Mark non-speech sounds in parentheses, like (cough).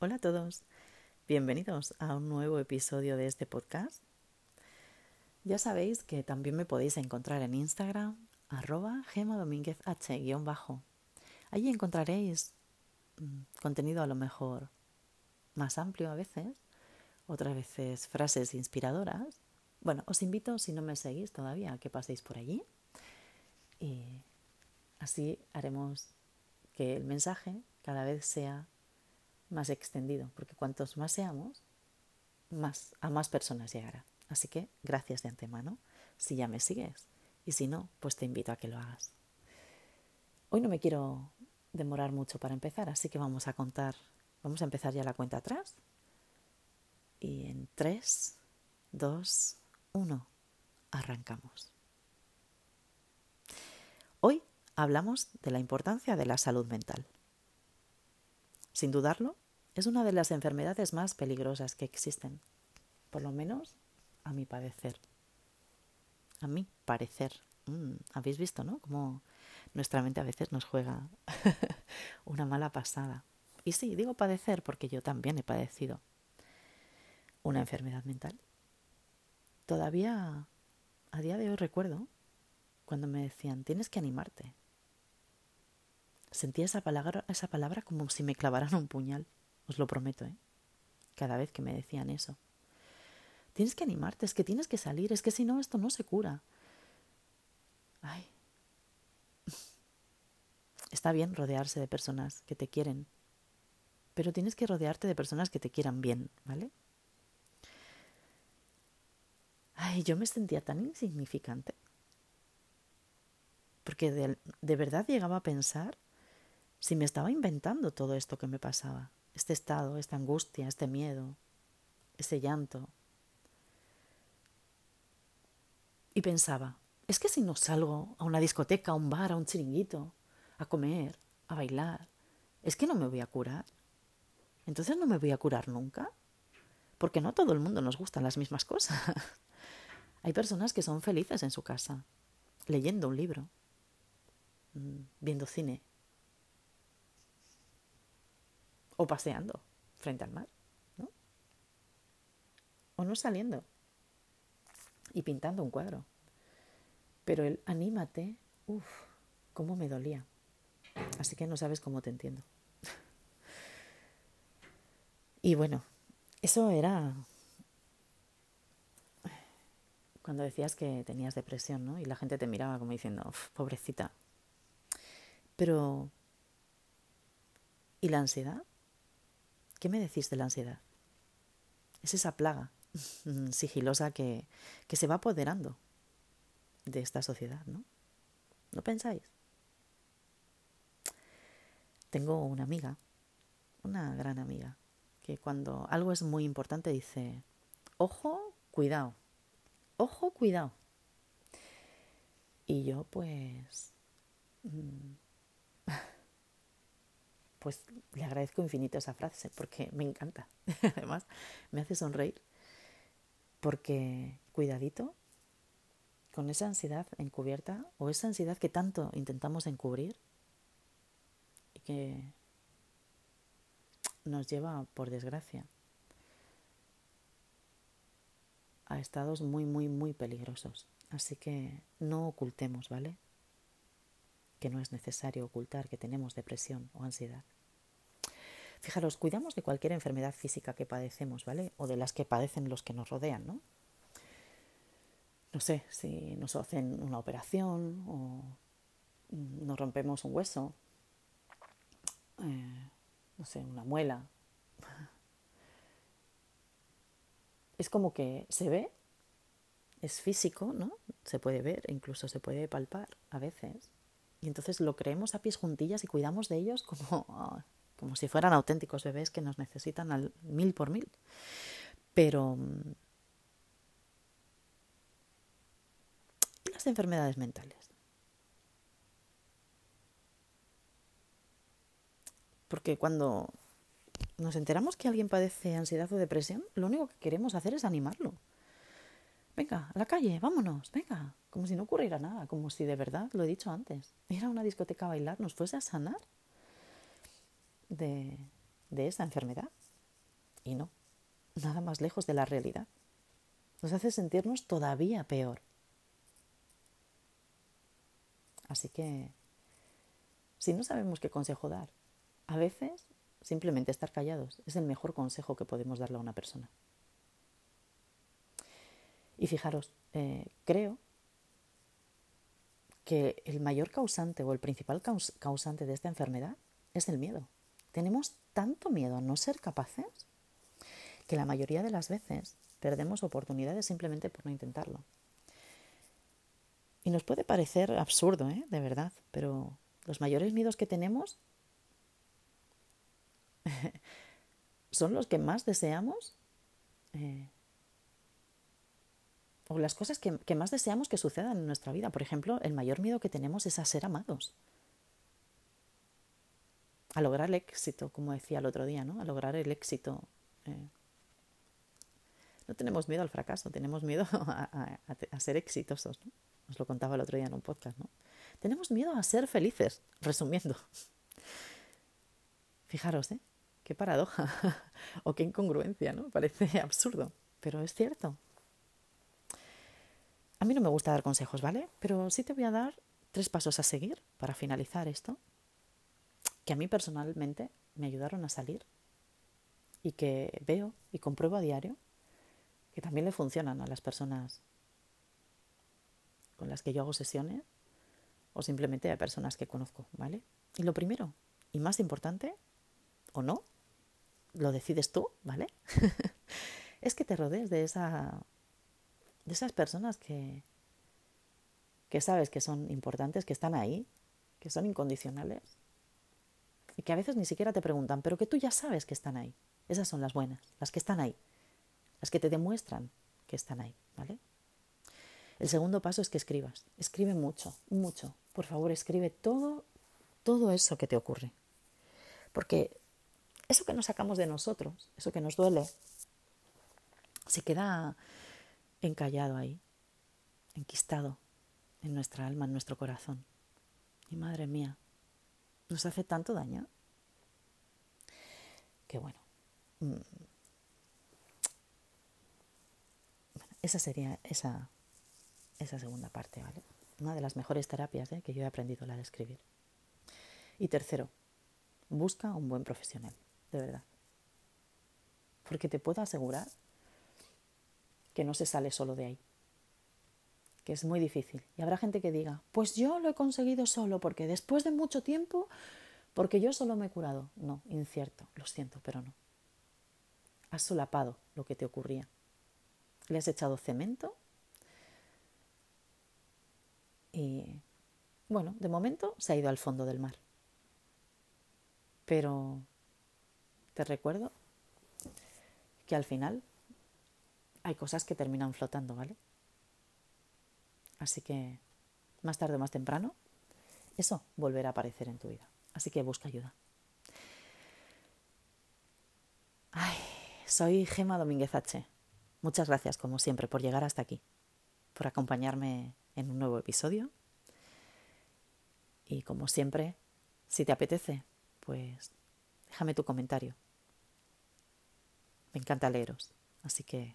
Hola a todos, bienvenidos a un nuevo episodio de este podcast. Ya sabéis que también me podéis encontrar en Instagram, arroba gemadomínguezh-bajo. Allí encontraréis mm, contenido a lo mejor más amplio a veces, otras veces frases inspiradoras. Bueno, os invito, si no me seguís todavía, a que paséis por allí y así haremos que el mensaje cada vez sea más extendido, porque cuantos más seamos, más a más personas llegará. Así que gracias de antemano si ya me sigues y si no, pues te invito a que lo hagas. Hoy no me quiero demorar mucho para empezar, así que vamos a contar, vamos a empezar ya la cuenta atrás. Y en 3, 2, 1, arrancamos. Hoy hablamos de la importancia de la salud mental. Sin dudarlo, es una de las enfermedades más peligrosas que existen, por lo menos a mi parecer. A mi parecer. Mm, Habéis visto, ¿no? Como nuestra mente a veces nos juega (laughs) una mala pasada. Y sí, digo padecer porque yo también he padecido una enfermedad mental. Todavía a día de hoy recuerdo cuando me decían, tienes que animarte, Sentía esa palabra, esa palabra como si me clavaran un puñal, os lo prometo, ¿eh? Cada vez que me decían eso. Tienes que animarte, es que tienes que salir, es que si no, esto no se cura. Ay. (laughs) Está bien rodearse de personas que te quieren, pero tienes que rodearte de personas que te quieran bien, ¿vale? Ay, yo me sentía tan insignificante. Porque de, de verdad llegaba a pensar si me estaba inventando todo esto que me pasaba, este estado, esta angustia, este miedo, ese llanto. Y pensaba, es que si no salgo a una discoteca, a un bar, a un chiringuito, a comer, a bailar, es que no me voy a curar. Entonces no me voy a curar nunca. Porque no a todo el mundo nos gustan las mismas cosas. (laughs) Hay personas que son felices en su casa, leyendo un libro, mm, viendo cine, o paseando frente al mar, ¿no? O no saliendo y pintando un cuadro. Pero el anímate, uff, cómo me dolía. Así que no sabes cómo te entiendo. y bueno, eso era cuando decías que tenías depresión, ¿no? Y la gente te miraba como diciendo, pobrecita. Pero, ¿y la ansiedad? ¿Qué me decís de la ansiedad? Es esa plaga (laughs) sigilosa que, que se va apoderando de esta sociedad, ¿no? ¿No pensáis? Tengo una amiga, una gran amiga, que cuando algo es muy importante dice, ojo, cuidado, ojo, cuidado. Y yo pues mm, (laughs) pues le agradezco infinito esa frase porque me encanta. (laughs) Además, me hace sonreír porque cuidadito con esa ansiedad encubierta o esa ansiedad que tanto intentamos encubrir y que nos lleva, por desgracia, a estados muy, muy, muy peligrosos. Así que no ocultemos, ¿vale? Que no es necesario ocultar que tenemos depresión o ansiedad. Fijaros, cuidamos de cualquier enfermedad física que padecemos, ¿vale? O de las que padecen los que nos rodean, ¿no? No sé, si nos hacen una operación o nos rompemos un hueso, eh, no sé, una muela. (laughs) Es como que se ve, es físico, ¿no? Se puede ver, incluso se puede palpar a veces, y entonces lo creemos a pies juntillas y cuidamos de ellos como, como si fueran auténticos bebés que nos necesitan al mil por mil. Pero... ¿Y las enfermedades mentales? Porque cuando nos enteramos que alguien padece ansiedad o depresión, lo único que queremos hacer es animarlo venga, a la calle, vámonos, venga, como si no ocurriera nada, como si de verdad, lo he dicho antes, ir a una discoteca a bailar nos fuese a sanar de, de esa enfermedad. Y no, nada más lejos de la realidad. Nos hace sentirnos todavía peor. Así que, si no sabemos qué consejo dar, a veces simplemente estar callados es el mejor consejo que podemos darle a una persona. Y fijaros, eh, creo que el mayor causante o el principal causante de esta enfermedad es el miedo. Tenemos tanto miedo a no ser capaces que la mayoría de las veces perdemos oportunidades simplemente por no intentarlo. Y nos puede parecer absurdo, ¿eh? de verdad, pero los mayores miedos que tenemos (laughs) son los que más deseamos eh, o las cosas que, más deseamos que sucedan en nuestra vida. Por ejemplo, el mayor miedo que tenemos es a ser amados. A lograr el éxito, como decía el otro día, ¿no? A lograr el éxito. Eh. No tenemos miedo al fracaso, tenemos miedo (laughs) a, a, ser exitosos, ¿no? Os lo contaba el otro día en un podcast, ¿no? Tenemos miedo a ser felices, resumiendo. (laughs) Fijaros, ¿eh? Qué paradoja (laughs) o qué incongruencia, ¿no? Parece absurdo, pero es cierto. A mí no me gusta dar consejos, ¿vale? Pero sí te voy a dar tres pasos a seguir para finalizar esto, que a mí personalmente me ayudaron a salir y que veo y compruebo a diario que también le funcionan a las personas con las que yo hago sesiones o simplemente a personas que conozco, ¿vale? Y lo primero y más importante, o no, lo decides tú, ¿vale? (laughs) es que te rodees de esa de esas personas que, que sabes que son importantes, que están ahí, que son incondicionales y que a veces ni siquiera te preguntan, pero que tú ya sabes que están ahí. Esas son las buenas, las que están ahí, las que te demuestran que están ahí, ¿vale? El segundo paso es que escribas. Escribe mucho, mucho. Por favor, escribe todo, todo eso que te ocurre. Porque eso que nos sacamos de nosotros, eso que nos duele, se queda encallado ahí, enquistado en nuestra alma, en nuestro corazón. Y madre mía, nos hace tanto daño. Que bueno. Mm, esa sería esa, esa segunda parte, ¿vale? Una de las mejores terapias ¿eh? que yo he aprendido la de escribir. Y tercero, busca un buen profesional, de verdad. Porque te puedo asegurar que no se sale solo de ahí, que es muy difícil. Y habrá gente que diga, pues yo lo he conseguido solo porque después de mucho tiempo, porque yo solo me he curado. No, incierto, lo siento, pero no. Has solapado lo que te ocurría. Le has echado cemento y, bueno, de momento se ha ido al fondo del mar. Pero te recuerdo que al final hay cosas que terminan flotando, ¿vale? Así que más tarde o más temprano, eso volverá a aparecer en tu vida. Así que busca ayuda. Ay, soy Gema Domínguez H. Muchas gracias, como siempre, por llegar hasta aquí, por acompañarme en un nuevo episodio. Y como siempre, si te apetece, pues déjame tu comentario. Me encanta leeros, así que